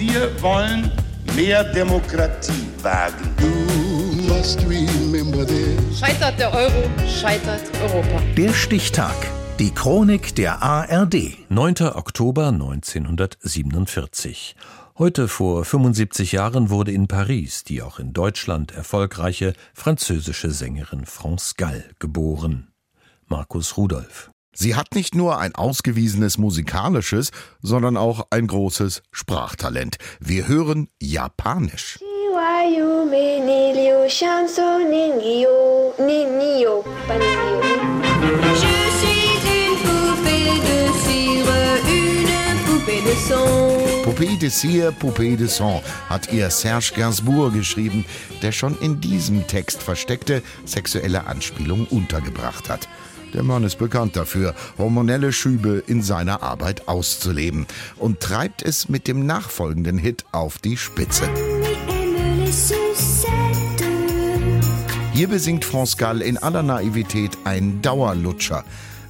Wir wollen mehr Demokratie wagen. Scheitert der Euro, scheitert Europa. Der Stichtag. Die Chronik der ARD. 9. Oktober 1947. Heute vor 75 Jahren wurde in Paris die auch in Deutschland erfolgreiche französische Sängerin France Gall geboren. Markus Rudolph. Sie hat nicht nur ein ausgewiesenes musikalisches, sondern auch ein großes Sprachtalent. Wir hören Japanisch. Poupée de cire, Poupée de sang hat ihr Serge Gainsbourg geschrieben, der schon in diesem Text versteckte sexuelle Anspielungen untergebracht hat. Der Mann ist bekannt dafür, hormonelle Schübe in seiner Arbeit auszuleben und treibt es mit dem nachfolgenden Hit auf die Spitze. Hier besingt France Gall in aller Naivität ein Dauerlutscher.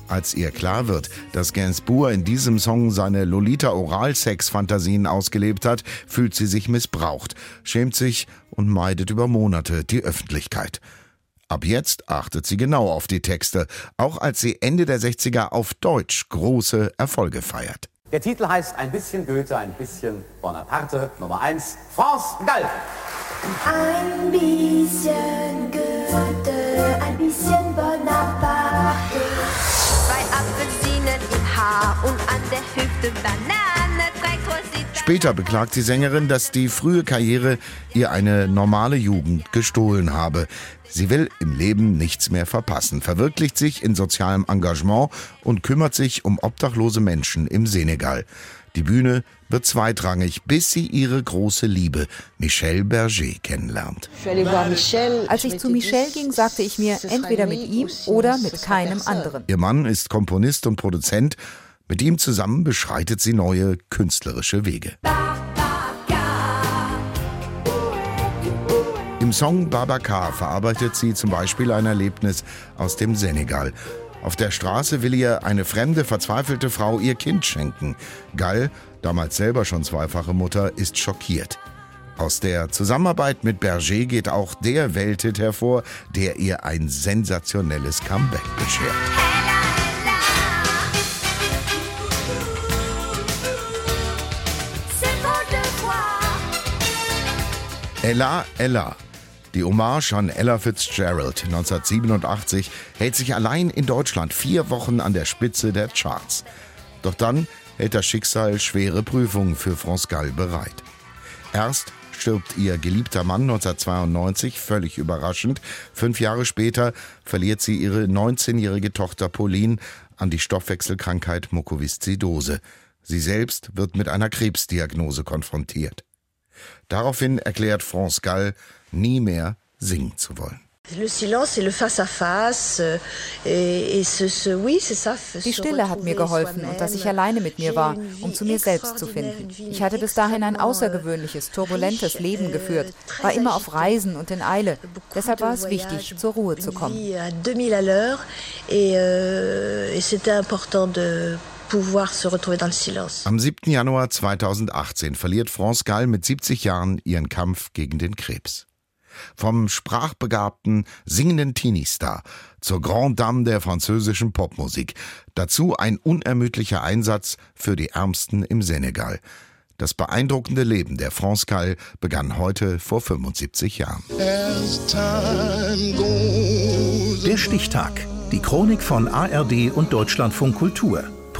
Als ihr klar wird, dass Gainsbourg in diesem Song seine Lolita-Oralsex-Fantasien ausgelebt hat, fühlt sie sich missbraucht, schämt sich und meidet über Monate die Öffentlichkeit. Ab jetzt achtet sie genau auf die Texte, auch als sie Ende der 60er auf Deutsch große Erfolge feiert. Der Titel heißt Ein bisschen Goethe, ein bisschen Bonaparte. Nummer 1, France Gall. Ein bisschen Goethe, ein bisschen Bonaparte. Zwei Apfelsinen im Haar und an der Hüfte Banane. Später beklagt die Sängerin, dass die frühe Karriere ihr eine normale Jugend gestohlen habe. Sie will im Leben nichts mehr verpassen, verwirklicht sich in sozialem Engagement und kümmert sich um obdachlose Menschen im Senegal. Die Bühne wird zweitrangig, bis sie ihre große Liebe, Michel Berger, kennenlernt. Als ich zu Michel ging, sagte ich mir, entweder mit ihm oder mit keinem anderen. Ihr Mann ist Komponist und Produzent. Mit ihm zusammen beschreitet sie neue künstlerische Wege. Im Song Babacar verarbeitet sie zum Beispiel ein Erlebnis aus dem Senegal. Auf der Straße will ihr eine fremde, verzweifelte Frau ihr Kind schenken. Gall, damals selber schon zweifache Mutter, ist schockiert. Aus der Zusammenarbeit mit Berger geht auch der Welthit hervor, der ihr ein sensationelles Comeback beschert. Ella, Ella. Die Hommage an Ella Fitzgerald 1987 hält sich allein in Deutschland vier Wochen an der Spitze der Charts. Doch dann hält das Schicksal schwere Prüfungen für France Gall bereit. Erst stirbt ihr geliebter Mann 1992 völlig überraschend. Fünf Jahre später verliert sie ihre 19-jährige Tochter Pauline an die Stoffwechselkrankheit Mukoviszidose. Sie selbst wird mit einer Krebsdiagnose konfrontiert. Daraufhin erklärt France Gall, nie mehr singen zu wollen. Die Stille hat mir geholfen und dass ich alleine mit mir war, um zu mir selbst zu finden. Ich hatte bis dahin ein außergewöhnliches, turbulentes Leben geführt, war immer auf Reisen und in Eile. Deshalb war es wichtig, zur Ruhe zu kommen. Am 7. Januar 2018 verliert France Gall mit 70 Jahren ihren Kampf gegen den Krebs. Vom sprachbegabten, singenden Teenie-Star zur Grand Dame der französischen Popmusik. Dazu ein unermüdlicher Einsatz für die Ärmsten im Senegal. Das beeindruckende Leben der France Gall begann heute vor 75 Jahren. Der Stichtag. Die Chronik von ARD und Deutschlandfunk Kultur.